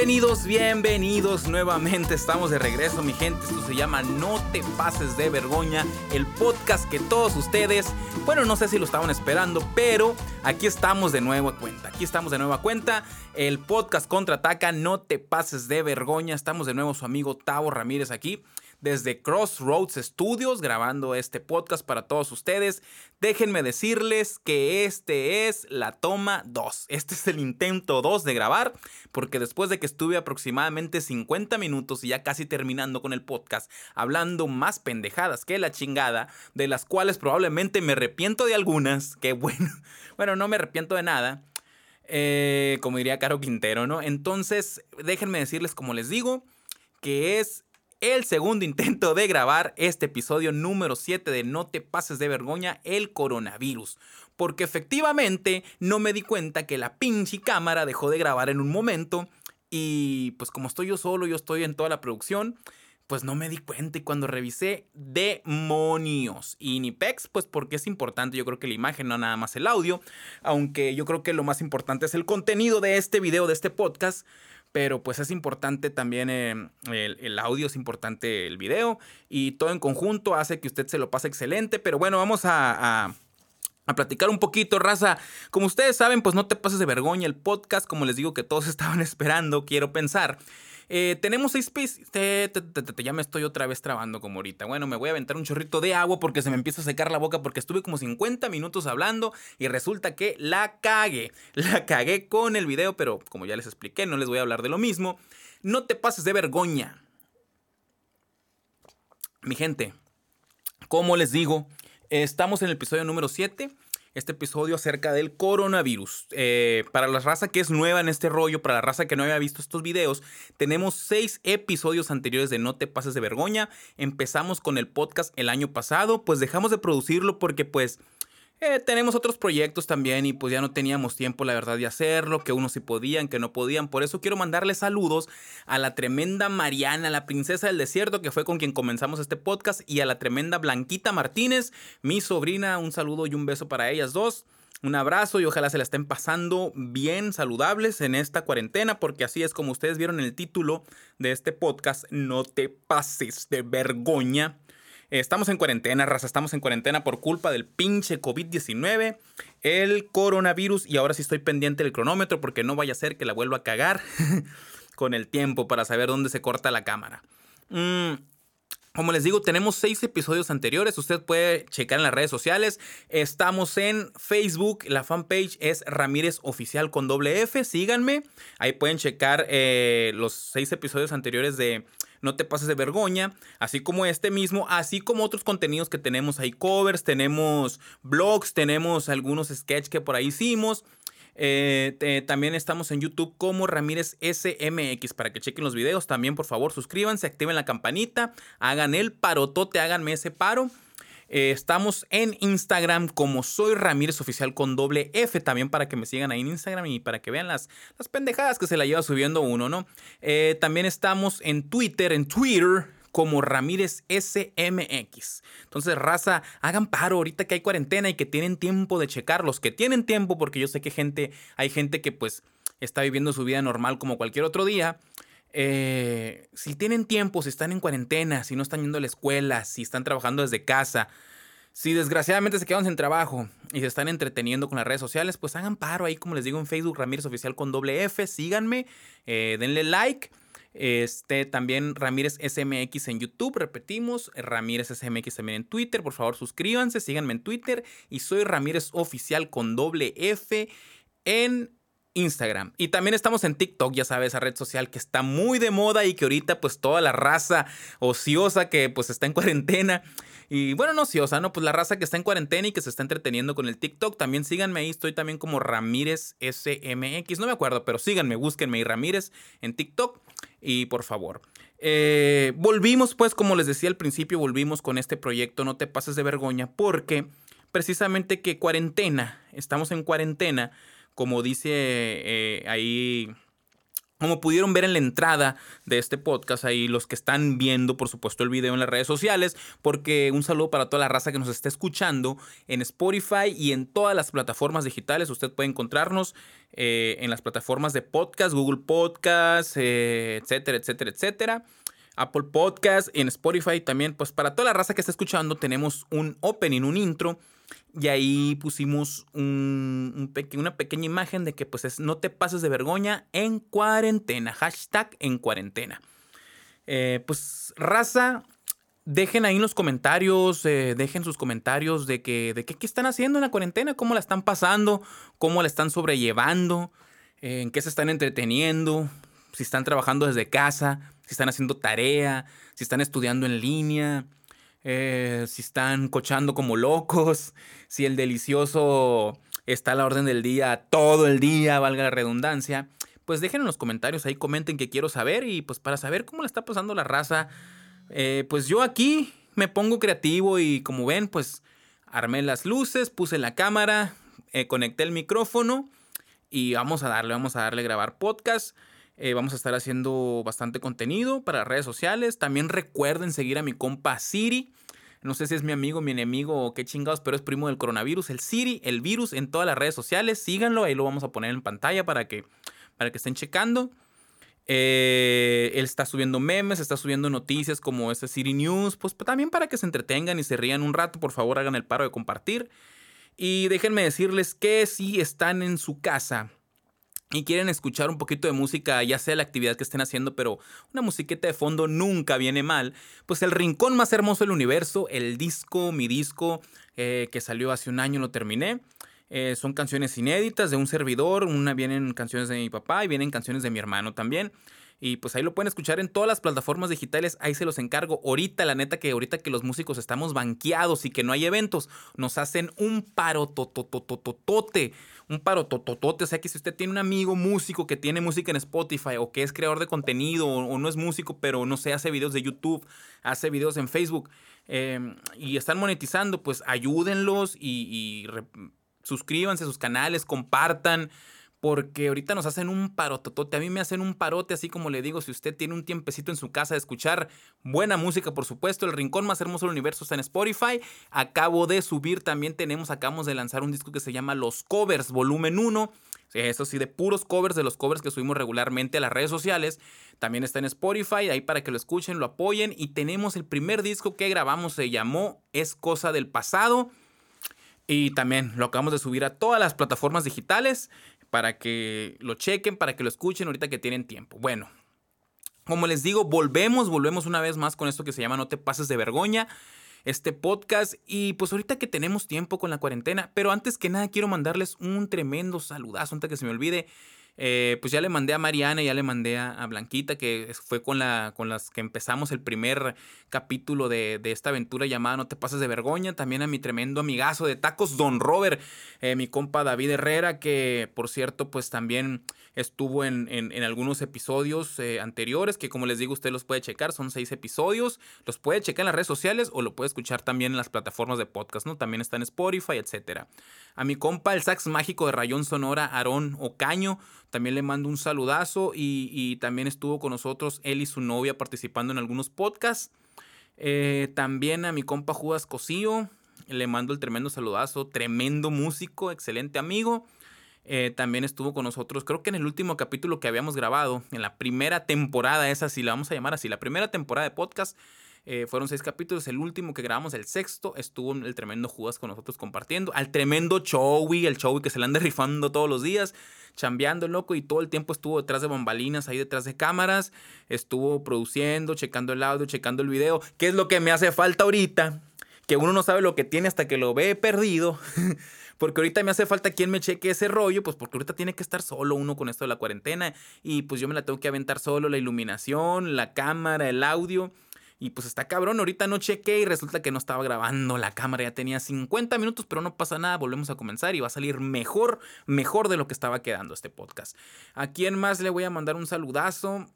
Bienvenidos, bienvenidos nuevamente. Estamos de regreso, mi gente. Esto se llama No te pases de vergüenza, el podcast que todos ustedes, bueno, no sé si lo estaban esperando, pero aquí estamos de nuevo a cuenta. Aquí estamos de nuevo cuenta. El podcast contraataca, no te pases de vergüenza. Estamos de nuevo su amigo Tavo Ramírez aquí desde Crossroads Studios grabando este podcast para todos ustedes. Déjenme decirles que este es la toma 2. Este es el intento 2 de grabar porque después de que estuve aproximadamente 50 minutos y ya casi terminando con el podcast hablando más pendejadas que la chingada, de las cuales probablemente me arrepiento de algunas, que bueno, bueno, no me arrepiento de nada. Eh, como diría Caro Quintero, ¿no? Entonces, déjenme decirles, como les digo, que es el segundo intento de grabar este episodio número 7 de No te pases de vergüenza, el coronavirus. Porque efectivamente no me di cuenta que la pinche cámara dejó de grabar en un momento y pues como estoy yo solo, yo estoy en toda la producción, pues no me di cuenta y cuando revisé, demonios. Y ni pex, pues porque es importante, yo creo que la imagen, no nada más el audio, aunque yo creo que lo más importante es el contenido de este video, de este podcast pero pues es importante también eh, el, audio, es importante el video y todo en conjunto hace que usted se lo pase excelente, pero bueno, vamos a, platicar un poquito, raza. Como ustedes saben, pues no te pases de vergüenza el podcast, como les digo que todos estaban esperando, quiero pensar. Eh, tenemos seis pisos. ya me estoy otra vez trabando como ahorita. Bueno, me voy a aventar un chorrito de agua porque se me empieza a secar la boca porque estuve como 50 minutos hablando y resulta que la cagué. La cagué con el video, pero como ya les expliqué, no les voy a hablar de lo mismo. No te pases de vergüenza. Mi gente, como les digo, estamos en el episodio número 7 este episodio acerca del coronavirus. Eh, para la raza que es nueva en este rollo, para la raza que no había visto estos videos, tenemos seis episodios anteriores de No te pases de vergüenza. Empezamos con el podcast el año pasado, pues dejamos de producirlo porque pues eh, tenemos otros proyectos también y pues ya no teníamos tiempo, la verdad, de hacerlo, que unos sí podían, que no podían. Por eso quiero mandarle saludos a la tremenda Mariana, la princesa del desierto, que fue con quien comenzamos este podcast, y a la tremenda Blanquita Martínez, mi sobrina. Un saludo y un beso para ellas dos. Un abrazo y ojalá se la estén pasando bien saludables en esta cuarentena, porque así es como ustedes vieron el título de este podcast, no te pases de vergüenza. Estamos en cuarentena, raza, estamos en cuarentena por culpa del pinche COVID-19, el coronavirus y ahora sí estoy pendiente del cronómetro porque no vaya a ser que la vuelva a cagar con el tiempo para saber dónde se corta la cámara. Mm, como les digo, tenemos seis episodios anteriores. Usted puede checar en las redes sociales. Estamos en Facebook. La fanpage es Ramírez Oficial con doble F. Síganme. Ahí pueden checar eh, los seis episodios anteriores de no te pases de vergüenza, así como este mismo, así como otros contenidos que tenemos. Hay covers, tenemos blogs, tenemos algunos sketches que por ahí hicimos. Eh, también estamos en YouTube como Ramírez SMX para que chequen los videos. También, por favor, suscríbanse, activen la campanita, hagan el parotote, háganme ese paro. Eh, estamos en Instagram como soy Ramírez Oficial con doble F también para que me sigan ahí en Instagram y para que vean las, las pendejadas que se la lleva subiendo uno, ¿no? Eh, también estamos en Twitter, en Twitter como Ramírez SMX. Entonces, raza, hagan paro ahorita que hay cuarentena y que tienen tiempo de checar. Los que tienen tiempo, porque yo sé que gente, hay gente que pues está viviendo su vida normal como cualquier otro día. Eh, si tienen tiempo, si están en cuarentena, si no están yendo a la escuela, si están trabajando desde casa, si desgraciadamente se quedan sin trabajo y se están entreteniendo con las redes sociales, pues hagan paro ahí, como les digo, en Facebook Ramírez Oficial con doble F, síganme, eh, denle like. Este también Ramírez SMX en YouTube, repetimos, Ramírez SMX también en Twitter, por favor suscríbanse, síganme en Twitter y soy Ramírez Oficial con doble F en Instagram. Y también estamos en TikTok, ya sabes, esa red social que está muy de moda y que ahorita pues toda la raza ociosa que pues está en cuarentena. Y bueno, no ociosa, ¿no? Pues la raza que está en cuarentena y que se está entreteniendo con el TikTok. También síganme ahí, estoy también como Ramírez SMX. No me acuerdo, pero síganme, búsquenme y Ramírez en TikTok. Y por favor. Eh, volvimos pues, como les decía al principio, volvimos con este proyecto No te pases de vergüenza porque precisamente que cuarentena, estamos en cuarentena como dice eh, ahí Como pudieron ver en la entrada de este podcast, ahí los que están viendo, por supuesto, el video en las redes sociales, porque un saludo para toda la raza que nos está escuchando en Spotify y en todas las plataformas digitales. Usted puede encontrarnos eh, en las plataformas de podcast, Google Podcast, eh, etcétera, etcétera, etcétera. Apple Podcast, en Spotify también, pues para toda la raza que está escuchando tenemos un opening, un intro y ahí pusimos un, una pequeña imagen de que pues es no te pases de vergüenza en cuarentena. Hashtag en cuarentena. Eh, pues raza, dejen ahí en los comentarios, eh, dejen sus comentarios de que de qué, están haciendo en la cuarentena, cómo la están pasando, cómo la están sobrellevando, eh, en qué se están entreteniendo, si están trabajando desde casa, si están haciendo tarea, si están estudiando en línea. Eh, si están cochando como locos, si el delicioso está a la orden del día todo el día, valga la redundancia, pues dejen en los comentarios ahí, comenten que quiero saber y pues para saber cómo le está pasando la raza, eh, pues yo aquí me pongo creativo y como ven, pues armé las luces, puse la cámara, eh, conecté el micrófono y vamos a darle, vamos a darle a grabar podcast. Eh, vamos a estar haciendo bastante contenido para redes sociales. También recuerden seguir a mi compa Siri. No sé si es mi amigo, mi enemigo o qué chingados, pero es primo del coronavirus. El Siri, el virus en todas las redes sociales. Síganlo, ahí lo vamos a poner en pantalla para que, para que estén checando. Eh, él está subiendo memes, está subiendo noticias como este Siri News. Pues también para que se entretengan y se rían un rato, por favor hagan el paro de compartir. Y déjenme decirles que si están en su casa y quieren escuchar un poquito de música, ya sea la actividad que estén haciendo, pero una musiqueta de fondo nunca viene mal, pues el rincón más hermoso del universo, el disco, mi disco, eh, que salió hace un año, lo terminé. Eh, son canciones inéditas de un servidor, una vienen canciones de mi papá y vienen canciones de mi hermano también. Y pues ahí lo pueden escuchar en todas las plataformas digitales, ahí se los encargo. Ahorita, la neta que ahorita que los músicos estamos banqueados y que no hay eventos, nos hacen un paro tototototote, un paro tototote. O sea que si usted tiene un amigo músico que tiene música en Spotify o que es creador de contenido o, no es músico, pero no sé, hace videos de YouTube, hace videos en Facebook em, y están monetizando, pues ayúdenlos y, y suscríbanse a sus canales, compartan porque ahorita nos hacen un parototote. A mí me hacen un parote, así como le digo, si usted tiene un tiempecito en su casa de escuchar buena música, por supuesto, el rincón más hermoso del universo está en Spotify. Acabo de subir, también tenemos, acabamos de lanzar un disco que se llama Los Covers, volumen 1. Eso sí, de puros covers, de los covers que subimos regularmente a las redes sociales. También está en Spotify, ahí para que lo escuchen, lo apoyen. Y tenemos el primer disco que grabamos, se llamó Es Cosa del Pasado. Y también lo acabamos de subir a todas las plataformas digitales para que lo chequen, para que lo escuchen ahorita que tienen tiempo. Bueno, como les digo, volvemos, volvemos una vez más con esto que se llama No te pases de vergüenza, este podcast. Y pues ahorita que tenemos tiempo con la cuarentena, pero antes que nada quiero mandarles un tremendo saludazo antes que se me olvide. Eh, pues ya le mandé a Mariana, ya le mandé a, Blanquita, que fue con, la, con las que empezamos el primer capítulo de, esta aventura llamada No te pases de vergüenza. También a mi tremendo amigazo de tacos, Don Robert, eh, mi compa David Herrera, que por cierto, pues también estuvo en, algunos episodios eh, anteriores, que como les digo, usted los puede checar, son seis episodios, los puede checar en las redes sociales o lo puede escuchar también en las plataformas de podcast, ¿no? También está en Spotify, etcétera. A mi compa, el sax mágico de Rayón Sonora, Aarón Ocaño, también le mando un saludazo y, también estuvo con nosotros él y su novia participando en algunos podcasts. Eh, también a mi compa Judas Cosío, le mando el tremendo saludazo, tremendo músico, excelente amigo. Eh, también estuvo con nosotros, creo que en el último capítulo que habíamos grabado, en la primera temporada, esa sí la vamos a llamar así, la primera temporada de podcast, eh, fueron seis capítulos. El último que grabamos, el sexto, estuvo el tremendo Judas con nosotros compartiendo. Al tremendo Chowi, el Chowi que se le anda rifando todos los días, chambeando loco y todo el tiempo estuvo detrás de bambalinas, ahí detrás de cámaras. Estuvo produciendo, checando el audio, checando el video. ¿Qué es lo que me hace falta ahorita? Que uno no sabe lo que tiene hasta que lo ve perdido. porque ahorita me hace falta quien me cheque ese rollo, pues porque ahorita tiene que estar solo uno con esto de la cuarentena y pues yo me la tengo que aventar solo, la iluminación, la cámara, el audio. Y pues está cabrón, ahorita no chequé y resulta que no estaba grabando la cámara, ya tenía 50 minutos, pero no pasa nada, volvemos a comenzar y va a salir mejor, mejor de lo que estaba quedando este podcast. ¿A quién más le voy a mandar un saludazo?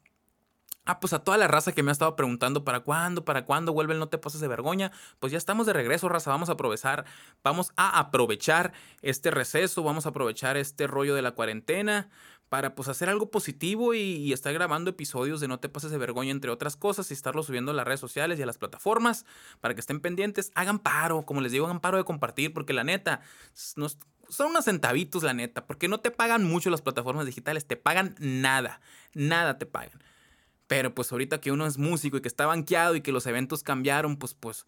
Ah, pues a toda la raza que me ha estado preguntando para cuándo, para cuándo vuelve el No te pases de vergüenza. Pues ya estamos de regreso, raza. Vamos a aprovechar, vamos a aprovechar este receso, vamos a aprovechar este rollo de la cuarentena para pues hacer algo positivo y, estar grabando episodios de No te pases de vergüenza, entre otras cosas, y estarlo subiendo a las redes sociales y a las plataformas para que estén pendientes. Hagan paro, como les digo, hagan paro de compartir, porque la neta, son unos centavitos, la neta, porque no te pagan mucho las plataformas digitales, te pagan nada, nada te pagan. Pero pues ahorita que uno es músico y que está banqueado y que los eventos cambiaron, pues, pues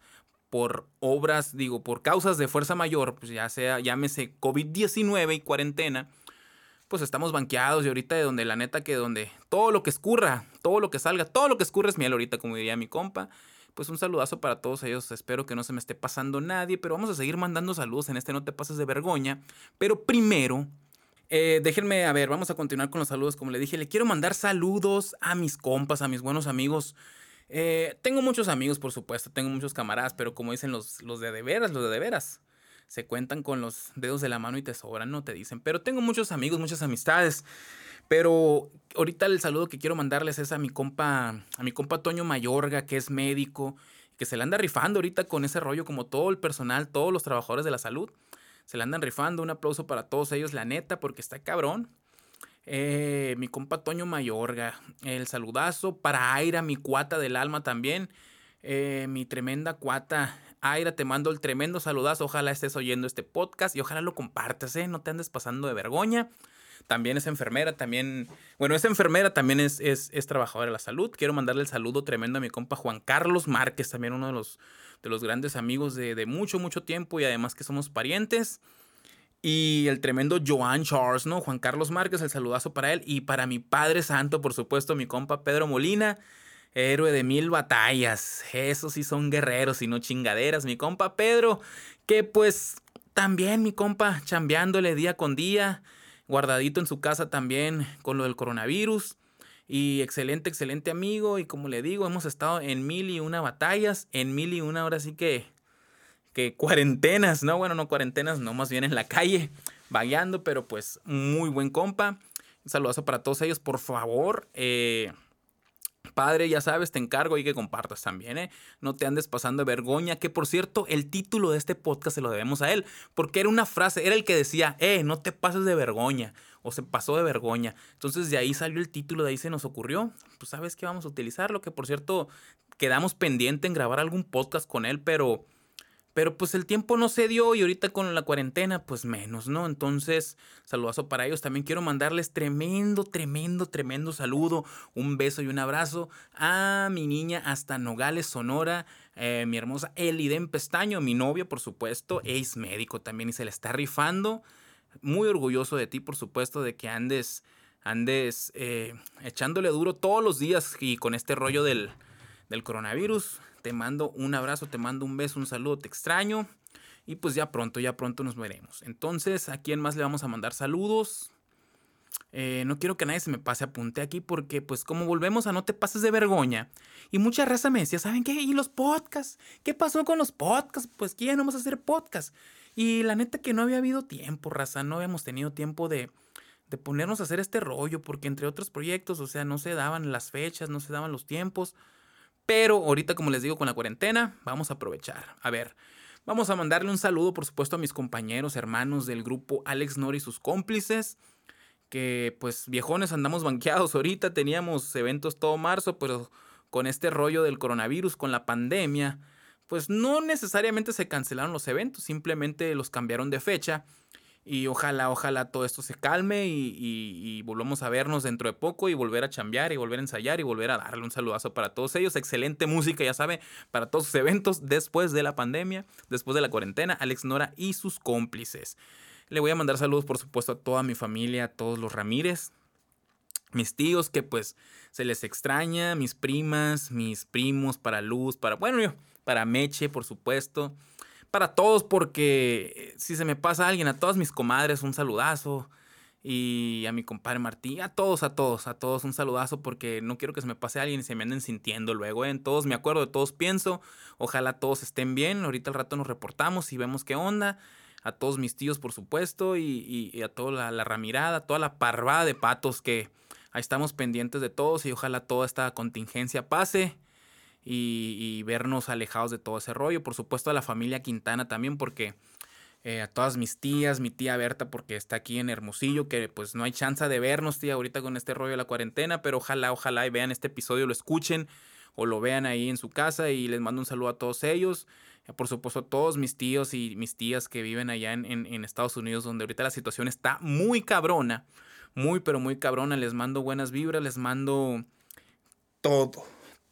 por obras, digo, por causas de fuerza mayor, pues ya sea, llámese COVID-19 y cuarentena, pues estamos banqueados y ahorita de donde la neta que donde todo lo que escurra, todo lo que salga, todo lo que escurre es miel ahorita, como diría mi compa. Pues un saludazo para todos ellos, espero que no se me esté pasando nadie, pero vamos a seguir mandando saludos en este No te pases de vergüenza. Pero primero, eh, déjenme, a ver, vamos a continuar con los saludos. Como le dije, le quiero mandar saludos a mis compas, a mis buenos amigos. Eh, tengo muchos amigos, por supuesto, tengo muchos camaradas, pero como dicen los, los de de veras, los de de veras se cuentan con los dedos de la mano y te sobran, no te dicen. Pero tengo muchos amigos, muchas amistades. Pero ahorita el saludo que quiero mandarles es a mi compa, a mi compa Toño Mayorga, que es médico, que se le anda rifando ahorita con ese rollo, como todo el personal, todos los trabajadores de la salud. Se le andan rifando. Un aplauso para todos ellos, la neta, porque está cabrón. Eh, mi compa Toño Mayorga, el saludazo para Aira, mi cuata del alma también. Eh, mi tremenda cuata, Aira, te mando el tremendo saludazo. Ojalá estés oyendo este podcast y ojalá lo compartas, ¿eh? No te andes pasando de vergüenza. También es enfermera, también. Bueno, es enfermera, también es, es, trabajadora de la salud. Quiero mandarle el saludo tremendo a mi compa Juan Carlos Márquez, también uno de los, de los grandes amigos de, de mucho, mucho tiempo y además que somos parientes. Y el tremendo Joan Charles, ¿no? Juan Carlos Márquez, el saludazo para él. Y para mi padre santo, por supuesto, mi compa Pedro Molina héroe de mil batallas. Esos sí son guerreros y no chingaderas, mi compa Pedro, que pues también mi compa chambeándole día con día, guardadito en su casa también con lo del coronavirus. Y excelente, excelente amigo. Y como le digo, hemos estado en mil y una batallas, en mil y una ahora sí que, que cuarentenas, ¿no? Bueno, no cuarentenas, no, más bien en la calle, vagueando, pero pues muy buen compa. Un saludazo para todos ellos, por favor. Eh, Padre, ya sabes, te encargo y que compartas también, ¿eh? No te andes pasando de vergüenza, que por cierto, el título de este podcast se lo debemos a él, porque era una frase, era el que decía, eh, no te pases de vergüenza, o se pasó de vergüenza. Entonces de ahí salió el título, de ahí se nos ocurrió, pues sabes que vamos a utilizarlo, que por cierto, quedamos pendiente en grabar algún podcast con él, pero pero pues el tiempo no se dio y ahorita con la cuarentena pues menos, ¿no? Entonces, saludazo para ellos. También quiero mandarles tremendo, tremendo, tremendo saludo, un beso y un abrazo a mi niña hasta Nogales, Sonora, eh, mi hermosa Eliden Pestaño, mi novio, por supuesto, es médico también y se le está rifando. Muy orgulloso de ti, por supuesto, de que andes, andes eh, echándole duro todos los días y con este rollo del, del coronavirus te mando un abrazo, te mando un beso, un saludo, te extraño. Y pues ya pronto, ya pronto nos veremos. Entonces, ¿a quién más le vamos a mandar saludos? Eh, no quiero que nadie se me pase apunte aquí porque pues como volvemos a no te pases de vergüenza y mucha raza me decía, ¿saben qué? ¿Y los podcasts? ¿Qué pasó con los podcasts? Pues que ya no vamos a hacer podcast. Y la neta que no había habido tiempo, raza, no habíamos tenido tiempo de, de ponernos a hacer este rollo porque entre otros proyectos, o sea, no se daban las fechas, no se daban los tiempos. Pero ahorita, como les digo, con la cuarentena, vamos a aprovechar. A ver, vamos a mandarle un saludo, por supuesto, a mis compañeros, hermanos del grupo Alex Nori y sus cómplices. Que pues viejones andamos banqueados ahorita, teníamos eventos todo marzo, pero con este rollo del coronavirus, con la pandemia, pues no necesariamente se cancelaron los eventos, simplemente los cambiaron de fecha y ojalá, ojalá todo esto se calme y, volvamos a vernos dentro de poco y volver a chambear y volver a ensayar y volver a darle un saludazo para todos ellos. Excelente música, ya sabe, para todos sus eventos después de la pandemia, después de la cuarentena, Alex Nora y sus cómplices. Le voy a mandar saludos, por supuesto, a toda mi familia, a todos los Ramírez, mis tíos que pues se les extraña, mis primas, mis primos, para Luz, para, bueno, yo, para Meche, por supuesto para todos porque si se me pasa alguien, a todas mis comadres un saludazo y a mi compadre Martín, a todos, a todos, a todos un saludazo porque no quiero que se me pase alguien y se me anden sintiendo luego. ¿eh? En todos me acuerdo, de todos pienso, ojalá todos estén bien, ahorita al rato nos reportamos y vemos qué onda. A todos mis tíos, por supuesto, y, a toda la, la, ramirada, toda la parvada de patos que ahí estamos pendientes de todos y ojalá toda esta contingencia pase y, vernos alejados de todo ese rollo. Por supuesto a la familia Quintana también porque eh, a todas mis tías, mi tía Berta, porque está aquí en Hermosillo, que pues no hay chance de vernos, tía, ahorita con este rollo de la cuarentena, pero ojalá, ojalá y vean este episodio, lo escuchen o lo vean ahí en su casa y les mando un saludo a todos ellos. Por supuesto, a todos mis tíos y mis tías que viven allá en, en Estados Unidos, donde ahorita la situación está muy cabrona, muy, pero muy cabrona. Les mando buenas vibras, les mando todo,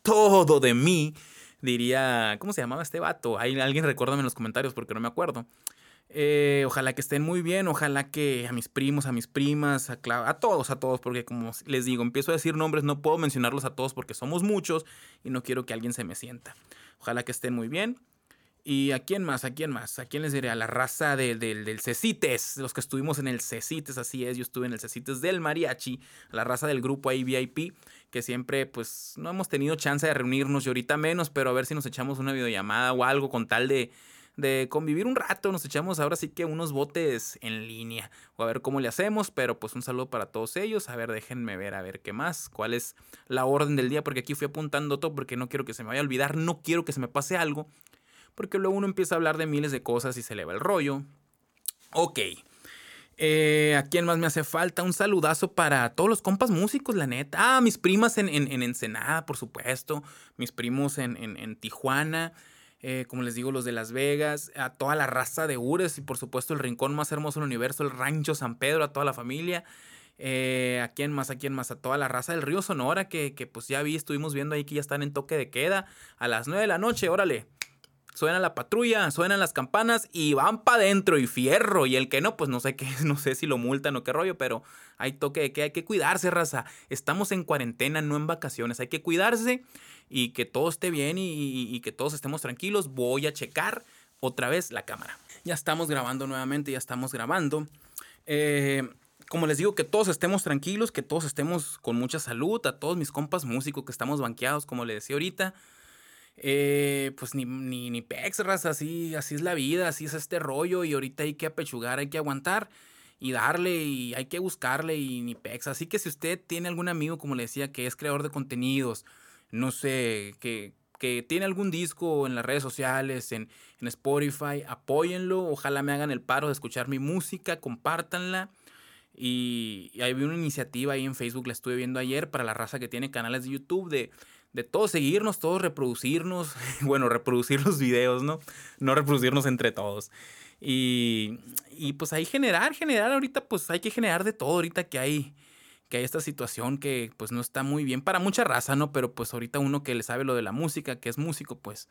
todo de mí diría, ¿cómo se llamaba este vato? Alguien recuérdame en los comentarios porque no me acuerdo. Eh, ojalá que estén muy bien, ojalá que a mis primos, a mis primas, a, todos, a todos, porque como les digo, empiezo a decir nombres, no puedo mencionarlos a todos porque somos muchos y no quiero que alguien se me sienta. Ojalá que estén muy bien. ¿Y a quién más? ¿A quién más? ¿A quién les diré? A la raza del Cecites, los que estuvimos en el Cecites, así es, yo estuve en el Cecites del Mariachi, la raza del grupo ahí VIP, que siempre pues no hemos tenido chance de reunirnos y ahorita menos, pero a ver si nos echamos una videollamada o algo con tal de, de convivir un rato, nos echamos ahora sí que unos botes en línea o a ver cómo le hacemos, pero pues un saludo para todos ellos, a ver, déjenme ver, a ver qué más, cuál es la orden del día, porque aquí fui apuntando todo porque no quiero que se me vaya a olvidar, no quiero que se me pase algo porque luego uno empieza a hablar de miles de cosas y se le va el rollo. Ok. Eh, ¿A quién más me hace falta? Un saludazo para todos los compas músicos, la neta. Ah, mis primas en, en, Ensenada, por supuesto. Mis primos en, en Tijuana. Eh, como les digo, los de Las Vegas. A toda la raza de Ures y por supuesto el rincón más hermoso del universo, el Rancho San Pedro, a toda la familia. Eh, ¿A quién más? ¿A quién más? A toda la raza del río Sonora que, que pues ya vi, estuvimos viendo ahí que ya están en toque de queda. A las 9 de la noche, órale suena la patrulla, suenan las campanas y van para adentro y fierro. Y el que no, pues no sé qué, no sé si lo multan o qué rollo, pero hay toque de que hay que cuidarse, raza. Estamos en cuarentena, no en vacaciones. Hay que cuidarse y que todo esté bien y, que todos estemos tranquilos. Voy a checar otra vez la cámara. Ya estamos grabando nuevamente, ya estamos grabando. Eh, como les digo, que todos estemos tranquilos, que todos estemos con mucha salud, a todos mis compas músicos que estamos banqueados, como les decía ahorita. Eh, pues ni, ni, ni pex, así, así es la vida, así es este rollo y ahorita hay que apechugar, hay que aguantar y darle y hay que buscarle y ni pex. Así que si usted tiene algún amigo, como le decía, que es creador de contenidos, no sé, que, que tiene algún disco en las redes sociales, en, en Spotify, apóyenlo, ojalá me hagan el paro de escuchar mi música, compártanla. Y, y hay una iniciativa ahí en Facebook, la estuve viendo ayer, para la raza que tiene canales de YouTube de de todos seguirnos, todos reproducirnos, bueno, reproducir los videos, ¿no? No reproducirnos entre todos. Y, y pues ahí generar, generar ahorita, pues hay que generar de todo ahorita que hay, que hay esta situación que pues no está muy bien para mucha raza, ¿no? Pero pues ahorita uno que le sabe lo de la música, que es músico, pues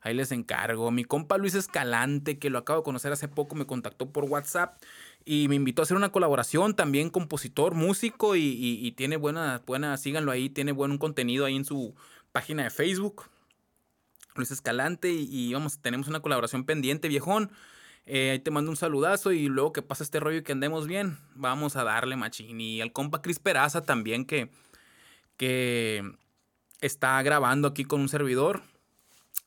ahí les encargo. Mi compa Luis Escalante, que lo acabo de conocer hace poco, me contactó por WhatsApp y me invitó a hacer una colaboración, también compositor, músico y, tiene buena, buena, síganlo ahí, tiene buen contenido ahí en su página de Facebook. Luis Escalante y, vamos, tenemos una colaboración pendiente, viejón. Eh, ahí te mando un saludazo y luego que pasa este rollo y que andemos bien, vamos a darle machín. Y al compa Cris Peraza también que, que está grabando aquí con un servidor.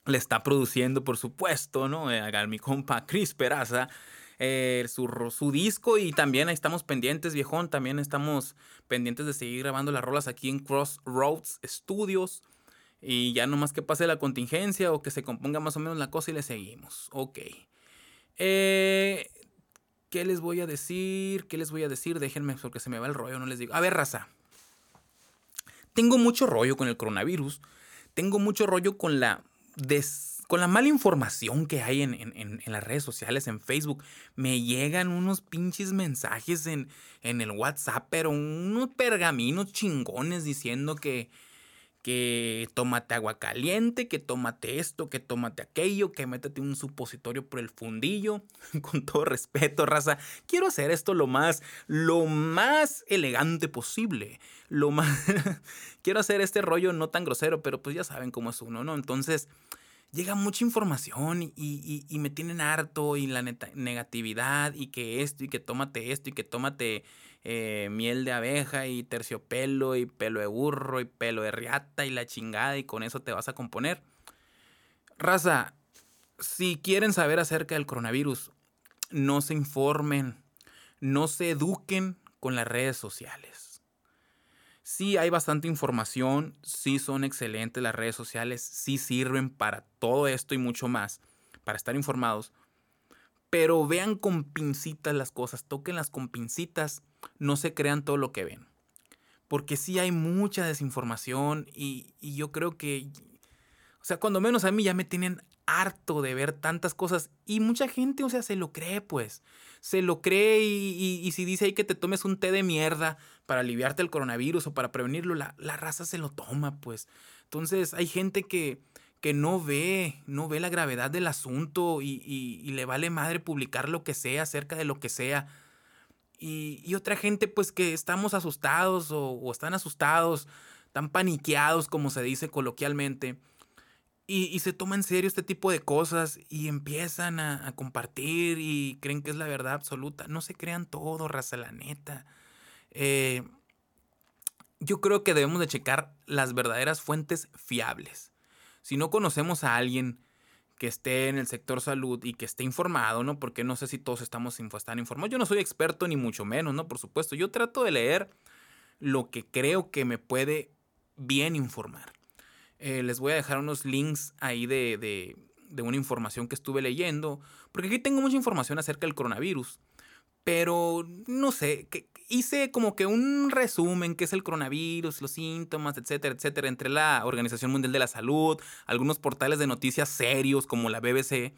Le está produciendo, por supuesto, ¿no? Eh, a mi compa Cris Peraza. Eh, su, disco y también ahí estamos pendientes, viejón, también estamos pendientes de seguir grabando las rolas aquí en Crossroads Studios. Y ya nomás que pase la contingencia o que se componga más o menos la cosa y le seguimos. Ok. Eh, ¿Qué les voy a decir? ¿Qué les voy a decir? Déjenme porque se me va el rollo, no les digo. A ver, raza. Tengo mucho rollo con el coronavirus. Tengo mucho rollo con la des con la mala información que hay en, las redes sociales, en Facebook, me llegan unos pinches mensajes en, el WhatsApp, pero unos pergaminos chingones diciendo que, que tómate agua caliente, que tómate esto, que tómate aquello, que métete un supositorio por el fundillo. Con todo respeto, raza, quiero hacer esto lo más, lo más elegante posible. Lo más. quiero hacer este rollo no tan grosero, pero pues ya saben cómo es uno, ¿no? Entonces llega mucha información y, me tienen harto y la negatividad y que esto y que tómate esto y que tómate eh, miel de abeja y terciopelo y pelo de burro y pelo de riata y la chingada y con eso te vas a componer. Raza, si quieren saber acerca del coronavirus, no se informen, no se eduquen con las redes sociales. Sí hay bastante información, sí son excelentes las redes sociales, sí sirven para todo esto y mucho más, para estar informados. Pero vean con pincitas las cosas, tóquenlas con pincitas, no se crean todo lo que ven. Porque sí hay mucha desinformación y, y yo creo que, o sea, cuando menos a mí ya me tienen harto de ver tantas cosas y mucha gente, o sea, se lo cree, pues. Se lo cree y, si dice ahí que te tomes un té de mierda para aliviarte el coronavirus o para prevenirlo, la, raza se lo toma, pues. Entonces hay gente que, que no ve, no ve la gravedad del asunto y, le vale madre publicar lo que sea acerca de lo que sea. Y, otra gente, pues que estamos asustados o, o están asustados, tan paniqueados, como se dice coloquialmente y, se toma en serio este tipo de cosas y empiezan a, compartir y creen que es la verdad absoluta. No se crean todo, raza, la neta. Eh, yo creo que debemos de checar las verdaderas fuentes fiables. Si no conocemos a alguien que esté en el sector salud y que esté informado, ¿no? Porque no sé si todos estamos están informados. Yo no soy experto ni mucho menos, ¿no? Por supuesto, yo trato de leer lo que creo que me puede bien informar. Eh, les voy a dejar unos links ahí de, una información que estuve leyendo, porque aquí tengo mucha información acerca del coronavirus, pero no sé, que hice como que un resumen, qué es el coronavirus, los síntomas, etcétera, etcétera, entre la Organización Mundial de la Salud, algunos portales de noticias serios como la BBC.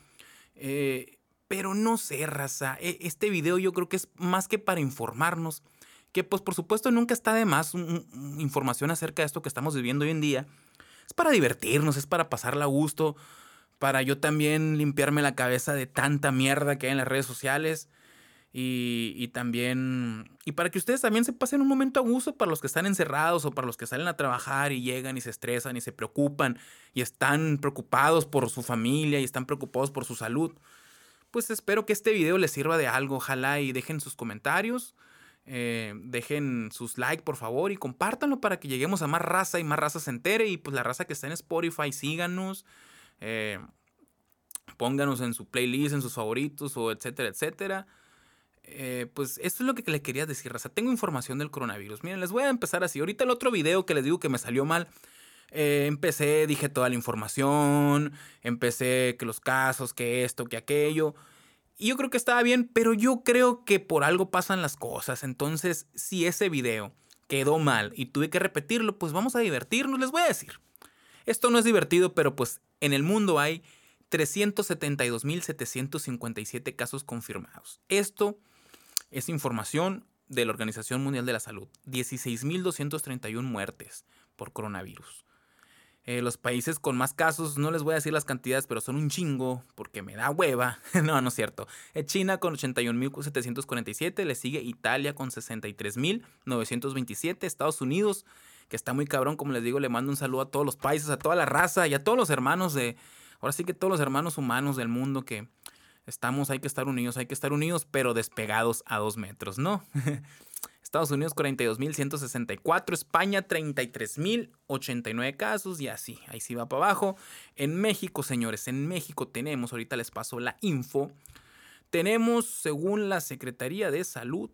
Eh, pero no sé, raza, e, este video yo creo que es más que para informarnos, que pues por supuesto nunca está de más información acerca de esto que estamos viviendo hoy en día, es para divertirnos, es para pasarla a gusto, para yo también limpiarme la cabeza de tanta mierda que hay en las redes sociales. Y, también, y para que ustedes también se pasen un momento a gusto para los que están encerrados o para los que salen a trabajar y llegan y se estresan y se preocupan y están preocupados por su familia y están preocupados por su salud. Pues espero que este video les sirva de algo, ojalá y dejen sus comentarios. Eh, dejen sus likes por favor y compártanlo para que lleguemos a más raza y más raza se entere. Y pues la raza que está en Spotify, síganos. Eh, pónganos en su playlist, en sus favoritos o etcétera, etcétera. Eh, pues esto es lo que le quería decir, raza. Tengo información del coronavirus. Miren, les voy a empezar así. Ahorita el otro video que les digo que me salió mal. empecé, dije toda la información. Empecé que los casos, que esto, que aquello. Y yo creo que estaba bien, pero yo creo que por algo pasan las cosas. Entonces, si ese video quedó mal y tuve que repetirlo, pues vamos a divertirnos, les voy a decir. Esto no es divertido, pero pues en el mundo hay 372.757 casos confirmados. Esto es información de la Organización Mundial de la Salud. 16.231 muertes por coronavirus. Eh, los países con más casos, no les voy a decir las cantidades, pero son un chingo porque me da hueva. no, no es cierto. Eh, China con 81.747, le sigue Italia con 63.927, Estados Unidos, que está muy cabrón, como les digo, le mando un saludo a todos los países, a toda la raza y a todos los hermanos de, ahora sí que todos los hermanos humanos del mundo que estamos, hay que estar unidos, hay que estar unidos, pero despegados a dos metros, ¿no? Estados Unidos 42.164, España 33.089 casos y así, ahí sí va para abajo. En México, señores, en México tenemos, ahorita les paso la info, tenemos, según la Secretaría de Salud,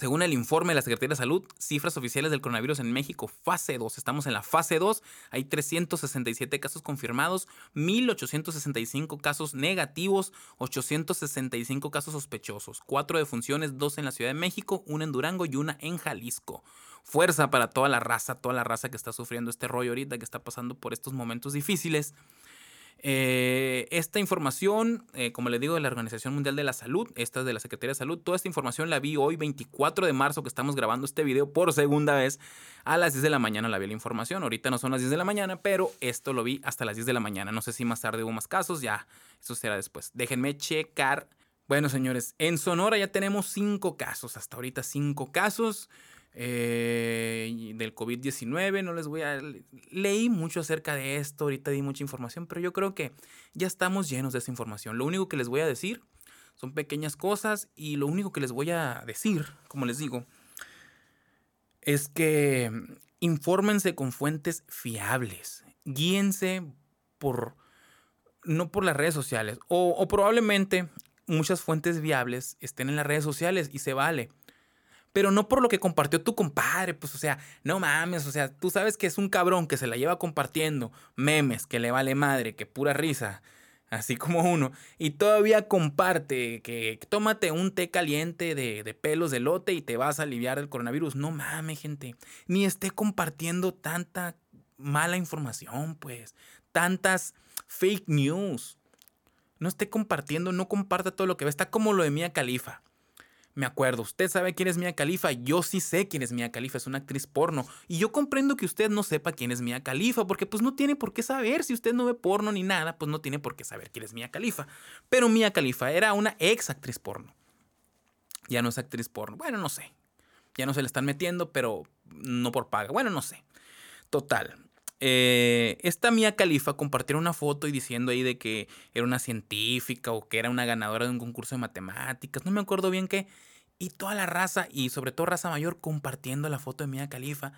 según el informe de la Secretaría de Salud, cifras oficiales del coronavirus en México, fase 2. Estamos en la fase 2. Hay 367 casos confirmados, 1.865 casos negativos, 865 casos sospechosos. Cuatro defunciones, dos en la Ciudad de México, una en Durango y una en Jalisco. Fuerza para toda la raza, toda la raza que está sufriendo este rollo ahorita, que está pasando por estos momentos difíciles. Eh, esta información, eh, como les digo, de la Organización Mundial de la Salud, esta es de la Secretaría de Salud, toda esta información la vi hoy 24 de marzo que estamos grabando este video por segunda vez. A las 10 de la mañana la vi la información, ahorita no son las 10 de la mañana, pero esto lo vi hasta las 10 de la mañana. No sé si más tarde hubo más casos, ya, eso será después. Déjenme checar. Bueno, señores, en Sonora ya tenemos 5 casos, hasta ahorita 5 casos. Eh, del COVID-19. No les voy a... Leí mucho acerca de esto, ahorita di mucha información, pero yo creo que ya estamos llenos de esa información. Lo único que les voy a decir son pequeñas cosas y lo único que les voy a decir, como les digo, es que infórmense con fuentes fiables. Guíense por... no por las redes sociales. O probablemente muchas fuentes viables estén en las redes sociales y se vale pero no por lo que compartió tu compadre, pues o sea, no mames, o sea, tú sabes que es un cabrón que se la lleva compartiendo memes, que le vale madre, que pura risa. así como uno, y todavía comparte que tómate un té caliente de, de, pelos de lote y te vas a aliviar del coronavirus. No mames, gente. Ni esté compartiendo tanta mala información, pues. Tantas fake news. No esté compartiendo, no comparta todo lo que ve. Está como lo de Mía Califa. Me acuerdo, usted sabe quién es Mia Califa, yo sí sé quién es Mia Califa, es una actriz porno. Y yo comprendo que usted no sepa quién es Mia Califa, porque pues no tiene por qué saber, si usted no ve porno ni nada, pues no tiene por qué saber quién es Mia Califa. Pero Mia Califa era una ex actriz porno. Ya no es actriz porno, bueno, no sé. Ya no se le están metiendo, pero no por paga. Bueno, no sé. Total, eh, esta Mia Califa compartió una foto y diciendo ahí de que era una científica o que era una ganadora de un concurso de matemáticas, no me acuerdo bien qué, y toda la raza, y sobre todo raza mayor, compartiendo la foto de Mia Califa.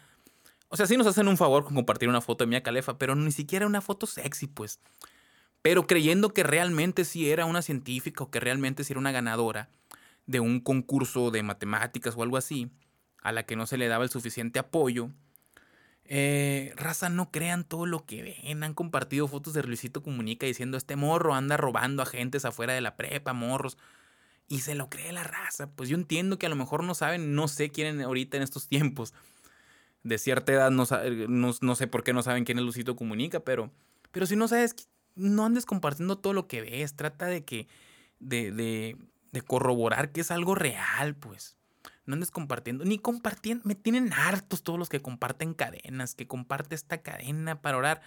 O sea, sí nos hacen un favor con compartir una foto de Mia Califa, pero ni siquiera una foto sexy, pues. Pero creyendo que realmente sí era una científica o que realmente sí era una ganadora de un concurso de matemáticas o algo así, a la que no se le daba el suficiente apoyo, eh, raza, no crean todo lo que ven. Han compartido fotos de Luisito Comunica diciendo: Este morro anda robando agentes afuera de la prepa, morros. Y se lo cree la raza. Pues yo entiendo que a lo mejor no saben, no sé quién ahorita en estos tiempos. De cierta edad, no, no, sé por qué no saben quién es Luisito Comunica, pero, pero si no sabes, no andes compartiendo todo lo que ves. Trata de que. de, de corroborar que es algo real, pues no andes compartiendo, ni compartiendo, me tienen hartos todos los que comparten cadenas, que comparte esta cadena para orar.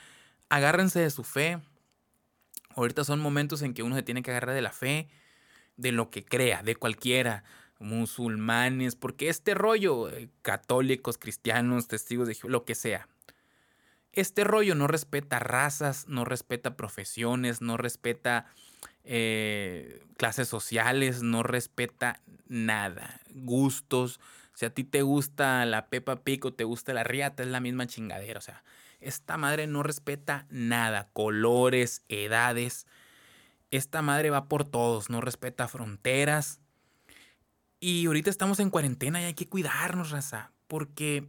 Agárrense de su fe. Ahorita son momentos en que uno se tiene que agarrar de la fe, de lo que crea, de cualquiera, musulmanes, porque este rollo, eh, católicos, cristianos, testigos de lo que sea. Este rollo no respeta razas, no respeta profesiones, no respeta eh, clases sociales, no respeta nada. Gustos. Si a ti te gusta la Pepa Pico, te gusta la Riata, es la misma chingadera. O sea, esta madre no respeta nada. Colores, edades. Esta madre va por todos, no respeta fronteras. Y ahorita estamos en cuarentena y hay que cuidarnos, raza. Porque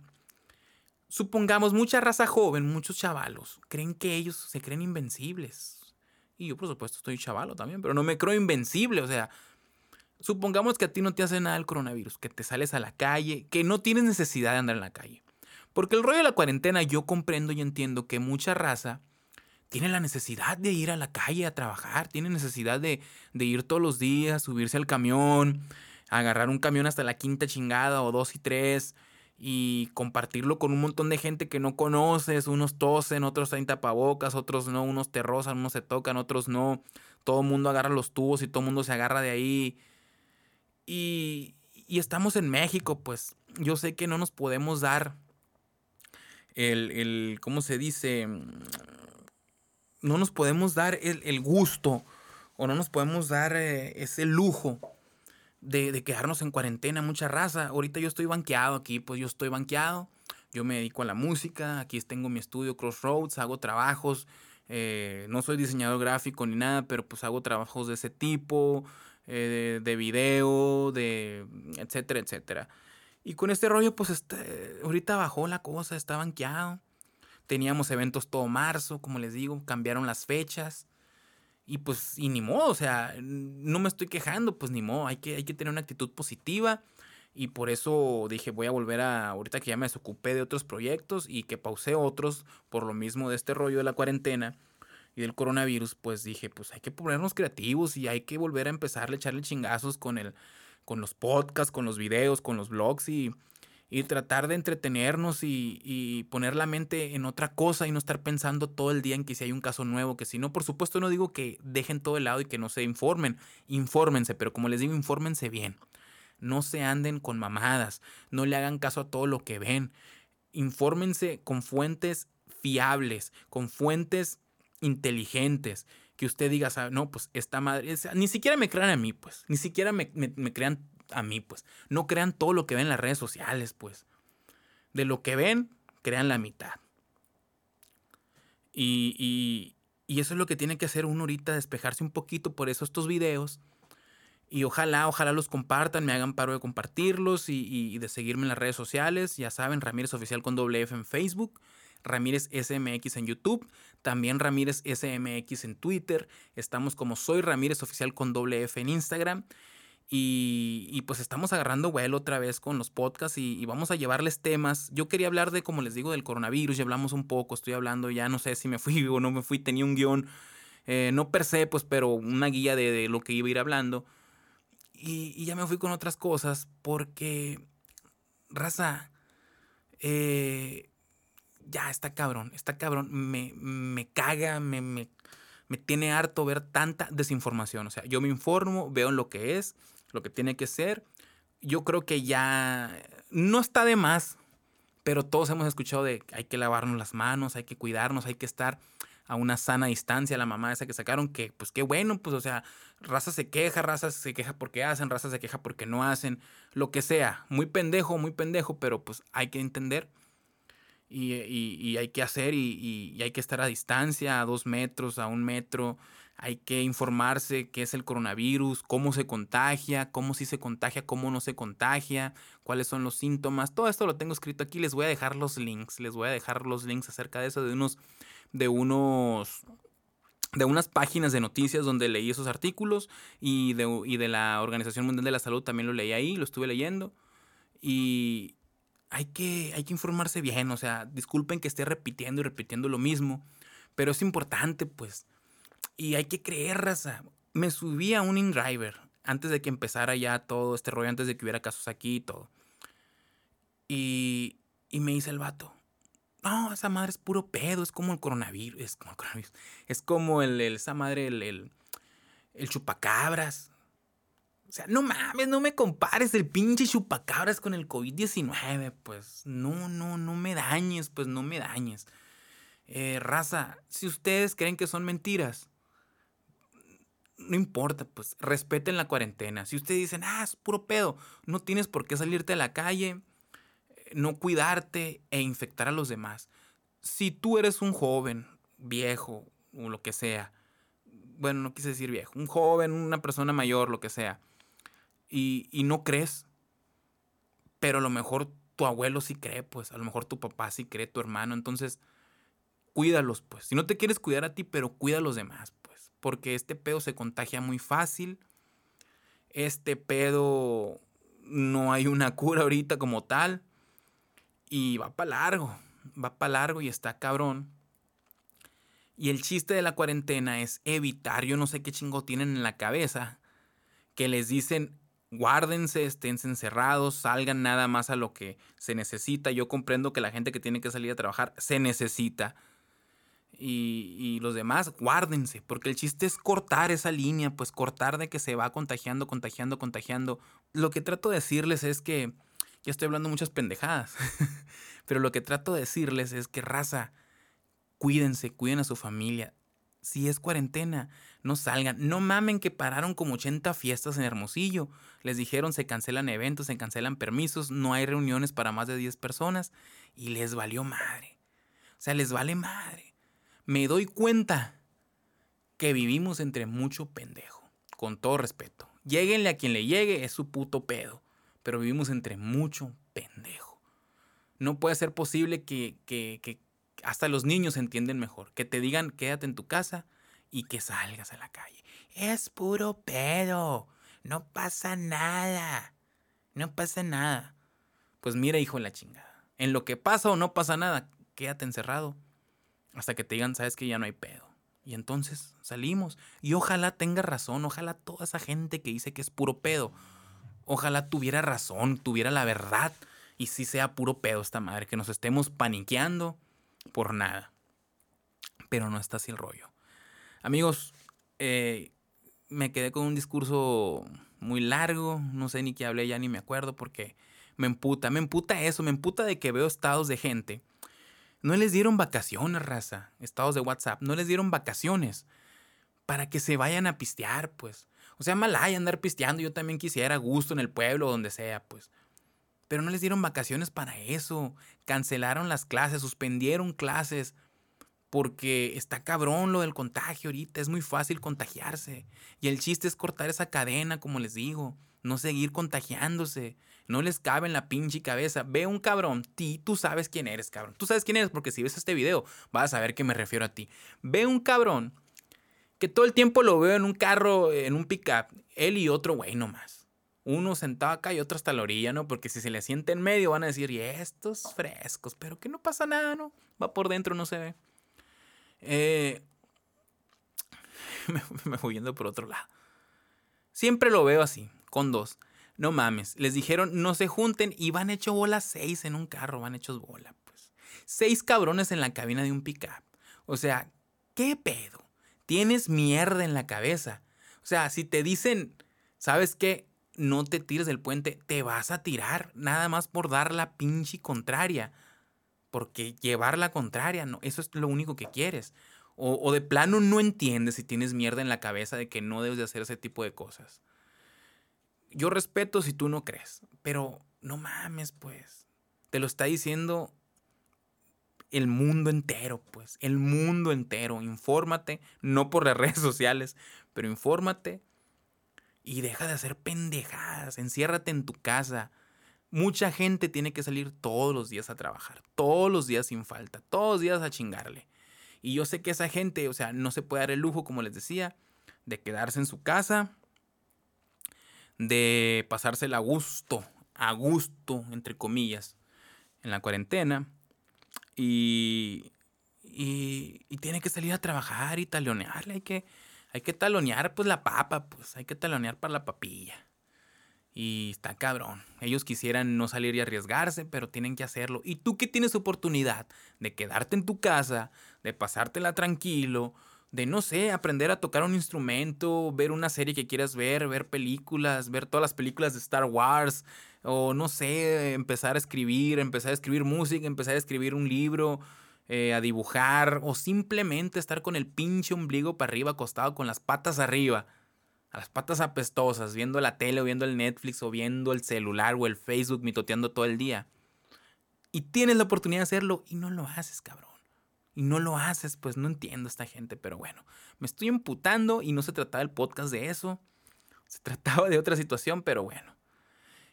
supongamos mucha raza joven, muchos chavalos, creen que ellos se creen invencibles. Y yo, por supuesto, estoy chavalo también, pero no me creo invencible. O sea, supongamos que a ti no te hace nada el coronavirus, que te sales a la calle, que no tienes necesidad de andar en la calle. Porque el rollo de la cuarentena, yo comprendo y entiendo que mucha raza tiene la necesidad de ir a la calle a trabajar, tiene necesidad de, de ir todos los días, subirse al camión, agarrar un camión hasta la quinta chingada o dos y tres y compartirlo con un montón de gente que no conoces, unos tosen, otros traen tapabocas, otros no, unos te rozan, unos se tocan, otros no, todo el mundo agarra los tubos y todo el mundo se agarra de ahí. Y, y estamos en México, pues yo sé que no nos podemos dar el, el ¿cómo se dice? No nos podemos dar el, el gusto o no nos podemos dar eh, ese lujo de, quedarnos en cuarentena, mucha raza. Ahorita yo estoy banqueado aquí, pues yo estoy banqueado. Yo me dedico a la música, aquí tengo mi estudio Crossroads, hago trabajos. Eh, no soy diseñador gráfico ni nada, pero pues hago trabajos de ese tipo, eh, de, video, de etcétera, etcétera. Y con este rollo, pues este, ahorita bajó la cosa, está banqueado. Teníamos eventos todo marzo, como les digo, cambiaron las fechas. Y pues, y ni modo, o sea, no me estoy quejando, pues ni modo, hay que, hay que tener una actitud positiva. Y por eso dije, voy a volver a, ahorita que ya me desocupé de otros proyectos y que pausé otros por lo mismo de este rollo de la cuarentena y del coronavirus, pues dije, pues hay que ponernos creativos y hay que volver a empezar a echarle chingazos con el, con los podcasts, con los videos, con los blogs y, y tratar de entretenernos y, poner la mente en otra cosa y no estar pensando todo el día en que si hay un caso nuevo, que si no, por supuesto no digo que dejen todo el lado y que no se informen, infórmense, pero como les digo, infórmense bien. No se anden con mamadas, no le hagan caso a todo lo que ven. Infórmense con fuentes fiables, con fuentes inteligentes, que usted diga, no, pues esta madre, ni siquiera me crean a mí, pues, ni siquiera me, me crean a mí, pues. No crean todo lo que ven en las redes sociales, pues. De lo que ven, crean la mitad. Y, y, eso es lo que tiene que hacer uno ahorita, despejarse un poquito por eso estos videos. Y ojalá, ojalá los compartan, me hagan paro de compartirlos y, y, de seguirme en las redes sociales. Ya saben, Ramírez Oficial con doble F en Facebook, Ramírez SMX en YouTube, también Ramírez SMX en Twitter, estamos como Soy Ramírez Oficial con doble F en Instagram. Y, pues estamos agarrando vuelo otra vez con los podcasts y, vamos a llevarles temas. Yo quería hablar de, como les digo, del coronavirus, ya hablamos un poco, estoy hablando, ya no sé si me fui o no me fui, tenía un guion, eh, no per se, pues, pero una guía de, lo que iba a ir hablando. Y, ya me fui con otras cosas porque, raza, eh, ya está cabrón, está cabrón, me, me caga, me, me, me tiene harto ver tanta desinformación. O sea, yo me informo, veo lo que es lo que tiene que ser. Yo creo que ya no está de más, pero todos hemos escuchado de hay que lavarnos las manos, hay que cuidarnos, hay que estar a una sana distancia. La mamá esa que sacaron, que pues qué bueno, pues o sea, raza se queja, raza se queja porque hacen, raza se queja porque no hacen, lo que sea. Muy pendejo, muy pendejo, pero pues hay que entender. Y, hay que hacer y, y hay que estar a distancia, a dos metros, a un metro, hay que informarse qué es el coronavirus, cómo se contagia, cómo sí se contagia, cómo no se contagia, cuáles son los síntomas. Todo esto lo tengo escrito aquí. Les voy a dejar los links. Les voy a dejar los links acerca de eso, de unos, de unos, de unas páginas de noticias donde leí esos artículos y de, y de la Organización Mundial de la Salud también lo leí ahí, lo estuve leyendo. Y hay que, hay que informarse bien. O sea, disculpen que esté repitiendo y repitiendo lo mismo, pero es importante, pues y hay que creer, raza. Me subí a un InDriver antes de que empezara ya todo este rollo, antes de que hubiera casos aquí y todo. Y, y me dice el vato, no, esa madre es puro pedo, es como el coronavirus, es como el coronavirus, es como el, esa madre, el, el, el chupacabras. O sea, no mames, no me compares el pinche chupacabras con el COVID-19. Pues no, no, no me dañes, pues no me dañes. Eh, raza, si ustedes creen que son mentiras, no importa, pues respeten la cuarentena. Si ustedes dicen, ah, es puro pedo, no tienes por qué salirte a la calle, no cuidarte e infectar a los demás. Si tú eres un joven, viejo o lo que sea, bueno, no quise decir viejo, un joven, una persona mayor, lo que sea, y, y no crees, pero a lo mejor tu abuelo sí cree, pues a lo mejor tu papá sí cree, tu hermano, entonces cuídalos, pues. Si no te quieres cuidar a ti, pero cuida a los demás, porque este pedo se contagia muy fácil. Este pedo no hay una cura ahorita como tal. Y va para largo, va para largo y está cabrón. Y el chiste de la cuarentena es evitar, yo no sé qué chingo tienen en la cabeza, que les dicen guárdense, estén encerrados, salgan nada más a lo que se necesita. Yo comprendo que la gente que tiene que salir a trabajar se necesita y, los demás, guárdense, porque el chiste es cortar esa línea, pues cortar de que se va contagiando, contagiando, contagiando. Lo que trato de decirles es que, ya estoy hablando muchas pendejadas, pero lo que trato de decirles es que raza, cuídense, cuiden a su familia. Si es cuarentena, no salgan. No mamen que pararon como 80 fiestas en Hermosillo. Les dijeron se cancelan eventos, se cancelan permisos, no hay reuniones para más de 10 personas y les valió madre. O sea, les vale madre me doy cuenta que vivimos entre mucho pendejo. Con todo respeto. Lléguenle a quien le llegue, es su puto pedo. Pero vivimos entre mucho pendejo. No puede ser posible que, que, hasta los niños entienden mejor. Que te digan quédate en tu casa y que salgas a la calle. Es puro pedo. No pasa nada. No pasa nada. Pues mira, hijo de la chingada. En lo que pasa o no pasa nada, quédate encerrado hasta que te digan, sabes que ya no hay pedo. Y entonces salimos. Y ojalá tenga razón, ojalá toda esa gente que dice que es puro pedo, ojalá tuviera razón, tuviera la verdad. Y si sea puro pedo esta madre, que nos estemos paniqueando por nada. Pero no está así el rollo. Amigos, eh, me quedé con un discurso muy largo, no sé ni qué hablé, ya ni me acuerdo porque me emputa, me emputa eso, me emputa de que veo estados de gente no les dieron vacaciones, raza. Estados de WhatsApp. No les dieron vacaciones. Para que se vayan a pistear, pues. O sea, mal hay andar pisteando. Yo también quisiera gusto en el pueblo, donde sea, pues. Pero no les dieron vacaciones para eso. Cancelaron las clases, suspendieron clases. porque está cabrón lo del contagio ahorita, es muy fácil contagiarse. Y el chiste es cortar esa cadena, como les digo, no seguir contagiándose. No les cabe en la pinche cabeza. Ve un cabrón, ti, tú sabes quién eres, cabrón. Tú sabes quién eres porque si ves este video vas a saber que me refiero a ti. Ve un cabrón que todo el tiempo lo veo en un carro, en un pickup, él y otro güey nomás. Uno sentado acá y otro hasta la orilla, ¿no? Porque si se le siente en medio van a decir, y estos frescos, pero que no pasa nada, ¿no? Va por dentro, no se ve. Eh, me, voy yendo por otro lado. Siempre lo veo así, con dos. No mames, les dijeron no se junten y van hecho bola seis en un carro, van hechos bola, pues. Seis cabrones en la cabina de un pickup. O sea, ¿qué pedo? Tienes mierda en la cabeza. O sea, si te dicen, ¿sabes qué? No te tires del puente, te vas a tirar nada más por dar la pinche contraria porque llevar la contraria, no, eso es lo único que quieres. O, de plano no entiendes si tienes mierda en la cabeza de que no debes de hacer ese tipo de cosas. Yo respeto si tú no crees, pero no mames, pues. Te lo está diciendo el mundo entero, pues. El mundo entero. Infórmate, no por las redes sociales, pero infórmate y deja de hacer pendejadas. Enciérrate en tu casa. Mucha gente tiene que salir todos los días a trabajar, todos los días sin falta, todos los días a chingarle. Y yo sé que esa gente, o sea, no se puede dar el lujo, como les decía, de quedarse en su casa, de pasársela a gusto, a gusto, entre comillas, en la cuarentena. Y, y, tiene que salir a trabajar y talonearle. Hay que, hay que talonear pues la papa, pues hay que talonear para la papilla. Y está cabrón. Ellos quisieran no salir y arriesgarse, pero tienen que hacerlo. Y tú que tienes oportunidad de quedarte en tu casa, de pasártela tranquilo, de no sé, aprender a tocar un instrumento, ver una serie que quieras ver, ver películas, ver todas las películas de Star Wars, o no sé, empezar a escribir, empezar a escribir música, empezar a escribir un libro, eh, a dibujar, o simplemente estar con el pinche ombligo para arriba, acostado con las patas arriba a las patas apestosas, viendo la tele o viendo el Netflix o viendo el celular o el Facebook mitoteando todo el día. Y tienes la oportunidad de hacerlo y no lo haces, cabrón. Y no lo haces, pues no entiendo a esta gente, pero bueno, me estoy imputando y no se trataba el podcast de eso. Se trataba de otra situación, pero bueno.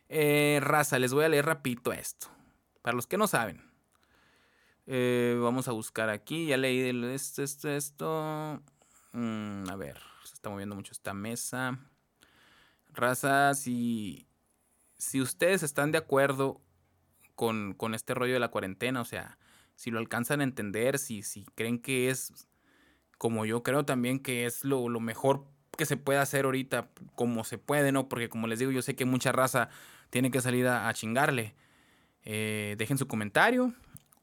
Eh, raza, les voy a leer rapidito esto. Para los que no saben. Eh, vamos a buscar aquí. Ya leí esto, esto, esto. Mm, a ver está moviendo mucho esta mesa. Raza, si, si ustedes están de acuerdo con, este rollo de la cuarentena, o sea, si lo alcanzan a entender, si, si creen que es, como yo creo también que es lo, mejor que se puede hacer ahorita, como se puede, ¿no? Porque como les digo, yo sé que mucha raza tiene que salir a, chingarle. Eh, dejen su comentario.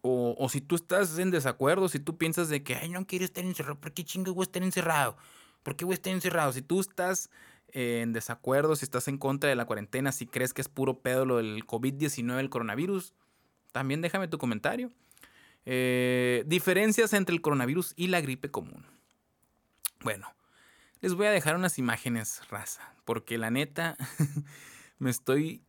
O, o, si tú estás en desacuerdo, si tú piensas de que, ay, no quiero estar encerrado, ¿por qué chingo voy a estar encerrado? ¿Por qué voy a estar encerrado? Si tú estás en desacuerdo, si estás en contra de la cuarentena, si crees que es puro pedo lo del COVID-19, el coronavirus, también déjame tu comentario. Eh, diferencias entre el coronavirus y la gripe común. Bueno, les voy a dejar unas imágenes, raza, porque la neta me estoy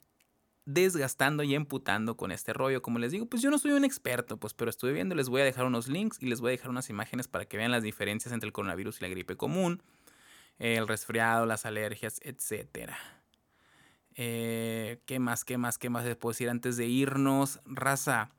desgastando y emputando con este rollo. Como les digo, pues yo no soy un experto, pues, pero estuve viendo, les voy a dejar unos links y les voy a dejar unas imágenes para que vean las diferencias entre el coronavirus y la gripe común, el resfriado, las alergias, etc. Eh, ¿Qué más, qué más, qué más les puedo decir antes de irnos? Raza.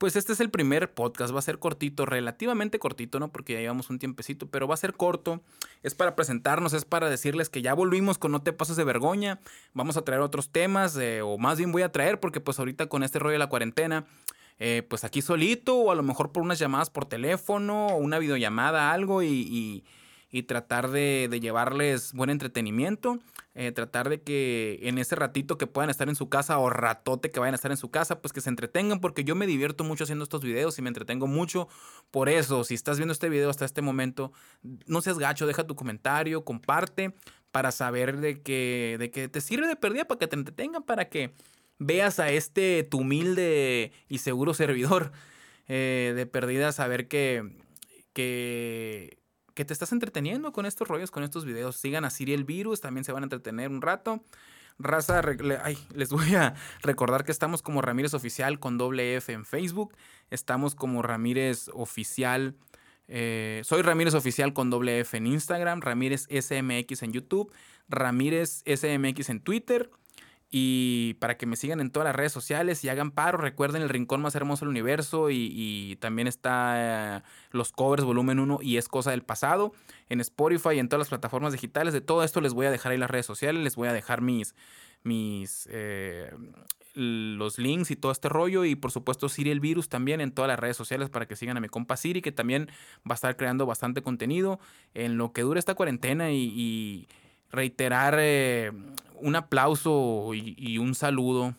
Pues este es el primer podcast, va a ser cortito, relativamente cortito, ¿no? Porque ya llevamos un tiempecito, pero va a ser corto. Es para presentarnos, es para decirles que ya volvimos con No te pases de vergüenza. Vamos a traer otros temas, eh, o más bien voy a traer, porque pues ahorita con este rollo de la cuarentena, eh, pues aquí solito, o a lo mejor por unas llamadas por teléfono, o una videollamada, algo, y y tratar de, llevarles buen entretenimiento. Eh, tratar de que en ese ratito que puedan estar en su casa o ratote que vayan a estar en su casa, pues que se entretengan porque yo me divierto mucho haciendo estos videos y me entretengo mucho. Por eso, si estás viendo este video hasta este momento, no seas gacho, deja tu comentario, comparte para saber de que, de que te sirve de pérdida para que te entretengan, para que veas a este tu humilde y seguro servidor eh, de pérdida, saber que, que que te estás entreteniendo con estos rollos, con estos videos. Sigan a Siri el Virus, también se van a entretener un rato. Raza, ay, les voy a recordar que estamos como Ramírez Oficial con doble F en Facebook. Estamos como Ramírez Oficial Eh, soy Ramírez Oficial con doble F en Instagram, Ramírez SMX en YouTube, Ramírez SMX en Twitter. Y para que me sigan en todas las redes sociales y hagan paro, recuerden el rincón más hermoso del universo y, también está eh, los covers volumen 1 y es cosa del pasado en Spotify y en todas las plataformas digitales. De todo esto les voy a dejar ahí las redes sociales, les voy a dejar mis, mis eh, los links y todo este rollo. Y por supuesto, Siri el Virus también en todas las redes sociales para que sigan a mi compa Siri, que también va a estar creando bastante contenido en lo que dura esta cuarentena. Y, reiterar eh, un aplauso y, un saludo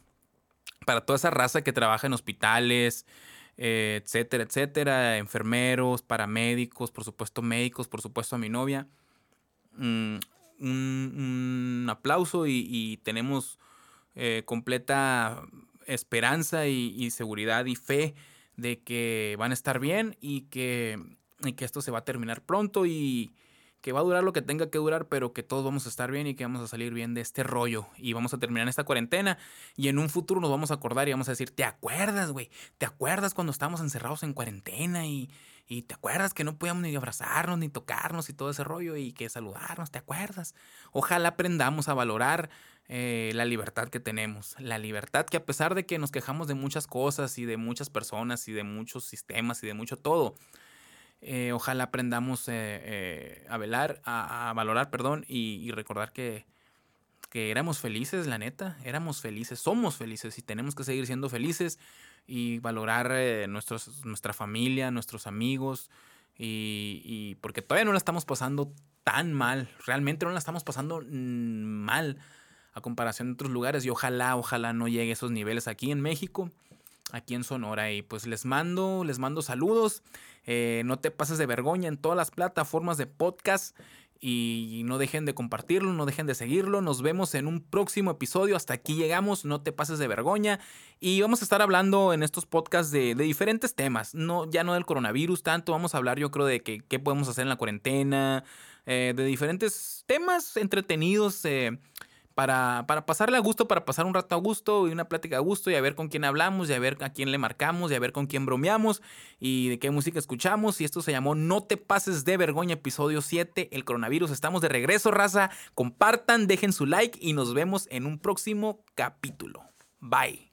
para toda esa raza que trabaja en hospitales. Eh, etcétera, etcétera, enfermeros, paramédicos, por supuesto médicos, por supuesto a mi novia. Mm, un, aplauso y tenemos eh, completa esperanza y, seguridad y fe de que van a estar bien y que, que esto se va a terminar pronto y que va a durar lo que tenga que durar, pero que todos vamos a estar bien y que vamos a salir bien de este rollo y vamos a terminar esta cuarentena y en un futuro nos vamos a acordar y vamos a decir, ¿te acuerdas, güey? ¿Te acuerdas cuando estábamos encerrados en cuarentena y, y te acuerdas que no podíamos ni abrazarnos, ni tocarnos y todo ese rollo y que saludarnos, ¿te acuerdas? Ojalá aprendamos a valorar eh, la libertad que tenemos. La libertad que a pesar de que nos quejamos de muchas cosas y de muchas personas y de muchos sistemas y de mucho todo, eh, ojalá aprendamos eh, a velar, a, valorar, perdón, y, recordar que, que éramos felices, la neta, éramos felices, somos felices y tenemos que seguir siendo felices y valorar nuestros, nuestra familia, nuestros amigos, y, y, porque todavía no la estamos pasando tan mal, realmente no la estamos pasando mal a comparación de otros lugares y ojalá, ojalá no llegue a esos niveles aquí en México, aquí en Sonora y pues les mando, les mando saludos, eh, no te pases de vergüenza en todas las plataformas de podcast y no dejen de compartirlo, no dejen de seguirlo. Nos vemos en un próximo episodio. Hasta aquí llegamos, no te pases de vergüenza. Y vamos a estar hablando en estos podcasts de, diferentes temas. No, ya no del coronavirus tanto, vamos a hablar yo creo de qué podemos hacer en la cuarentena, eh, de diferentes temas entretenidos. Eh, para, para pasarle a gusto, para pasar un rato a gusto y una plática a gusto y a ver con quién hablamos y a ver a quién le marcamos y a ver con quién bromeamos y de qué música escuchamos. Y esto se llamó No te pases de vergüenza, episodio 7, el coronavirus. Estamos de regreso, raza. Compartan, dejen su like y nos vemos en un próximo capítulo. Bye.